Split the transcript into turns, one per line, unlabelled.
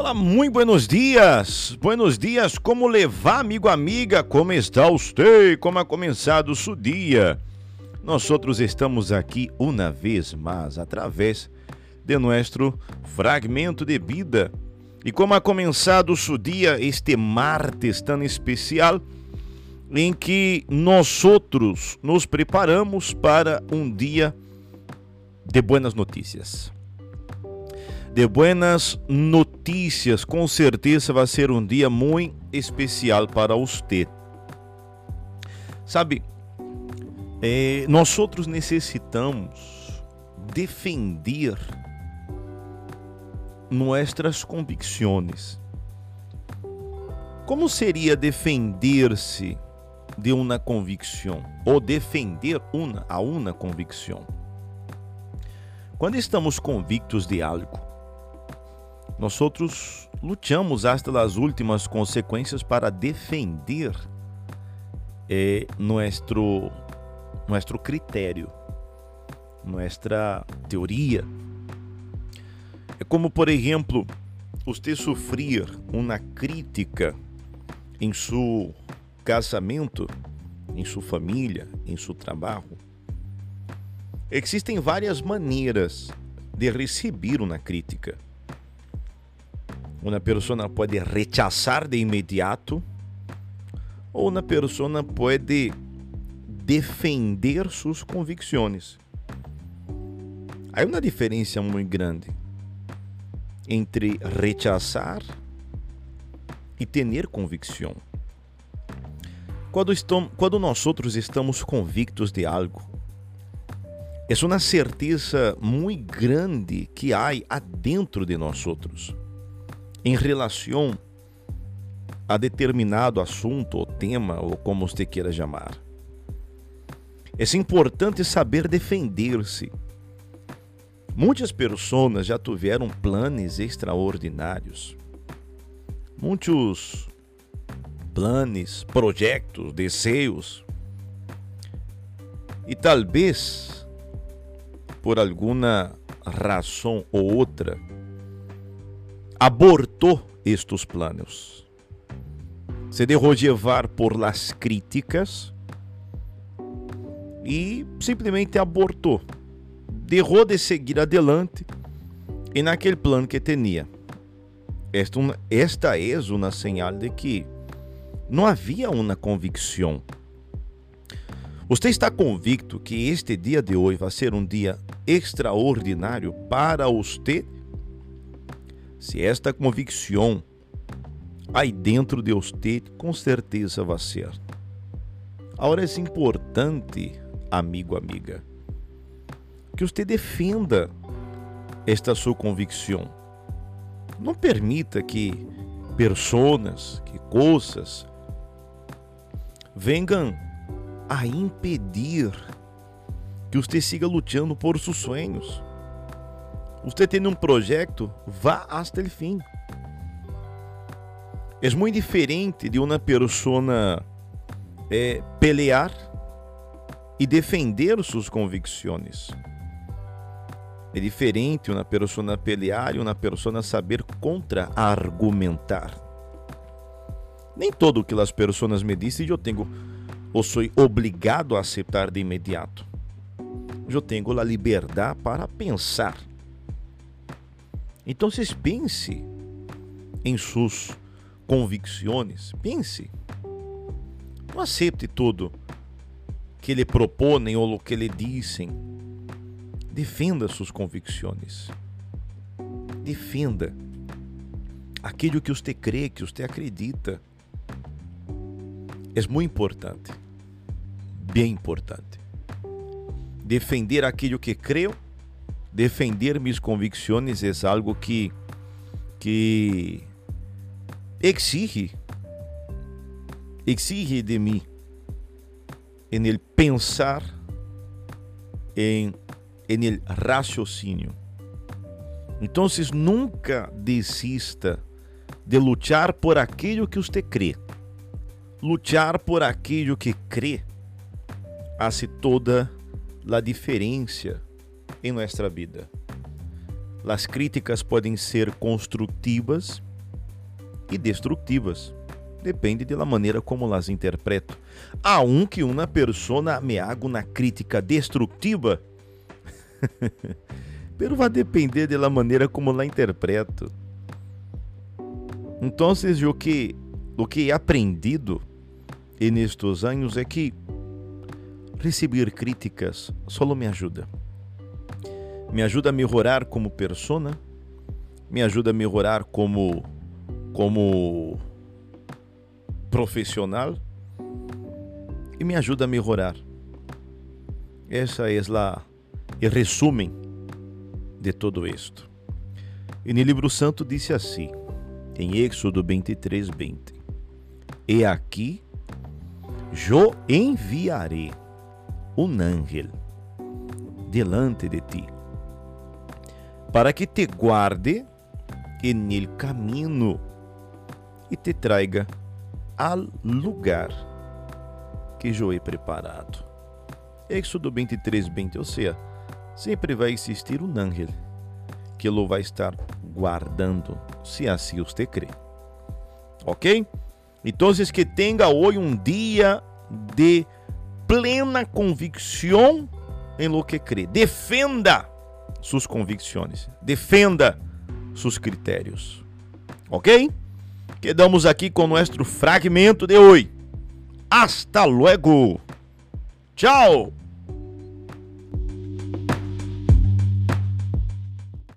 Olá, muito buenos dias. Buenos dias, como levar, amigo, amiga? Como está você? Como ha começado o seu dia? Nós outros estamos aqui uma vez mais através de nosso fragmento de vida. E como ha começado o seu dia este martes tão especial, em que nós outros nos preparamos para um dia de buenas notícias de buenas notícias. Com certeza vai ser um dia muito especial para você. Sabe, é, nós outros necessitamos defender nossas convicções. Como seria defender-se de uma convicção ou defender a uma convicção? Quando estamos convictos de algo, nós outros lutamos hasta as últimas consequências para defender eh, nosso, nosso critério, nossa teoria. É como, por exemplo, você sofrer uma crítica em seu casamento, em sua família, em seu trabalho. Existem várias maneiras de receber uma crítica. Uma pessoa pode rechazar de imediato ou uma pessoa pode defender suas convicções. Há uma diferença muito grande entre rechazar e ter convicção. Quando, estamos, quando nós outros estamos convictos de algo, é uma certeza muito grande que há adentro de nós outros em relação a determinado assunto ou tema, ou como você queira chamar. É importante saber defender-se. Muitas pessoas já tiveram planos extraordinários. Muitos planos, projetos, desejos. E talvez, por alguma razão ou outra, abortou estes planos. Se deixou levar por las críticas e simplesmente abortou. Deixou de seguir adelante e naquele plano que tinha. Esta, esta é uma señal de que não havia uma convicção. Você está convicto que este dia de hoje vai ser um dia extraordinário para você? Se esta convicção aí dentro de você, com certeza vai ser. Agora é importante, amigo, amiga, que você defenda esta sua convicção. Não permita que pessoas, que coisas venham a impedir que você siga lutando por seus sonhos. Você tem um projeto, vá até o fim. É muito diferente de uma pessoa é, pelear e defender suas convicções. É diferente uma pessoa pelear e uma pessoa saber contra-argumentar. Nem todo o que as pessoas me dizem eu tenho ou sou obrigado a aceitar de imediato. Eu tenho a liberdade para pensar então, vocês pense em suas convicções, pense. Não aceite tudo que lhe propõem ou que lhe dizem. Defenda suas convicções. Defenda aquilo que você crê, que você acredita. É muito importante. Bem importante. Defender aquilo que creio defender minhas convicções é algo que que exige exige de mim em el pensar em em el raciocínio. Então, nunca desista de lutar por aquilo que você crê. Lutar por aquilo que crê hace toda a diferença em nossa vida. As críticas podem ser construtivas e destructivas. Depende da maneira como las interpreto. Aunque uma persona me haga uma crítica destructiva, pero vai depender da maneira como la interpreto. Então, o que o que aprendido nestes anos é que receber críticas só me ajuda. Me ajuda a melhorar como persona, me ajuda a melhorar como como profissional e me ajuda a melhorar. Essa é a o resumo de todo isto. E no livro santo disse assim, em Êxodo 23, 20: E aqui eu enviarei um ángel delante de ti, para que te guarde en el caminho e te traiga ao lugar que eu he preparado. Êxodo 23, 20, ou seja, sempre vai existir um ángel que lo vai estar guardando, se assim você crê. Ok? Então, que tenha hoje um dia de plena convicção em lo que crê. Defenda suas convicções. Defenda seus critérios. Ok? Quedamos aqui com nosso fragmento de hoje. Hasta luego. Tchau.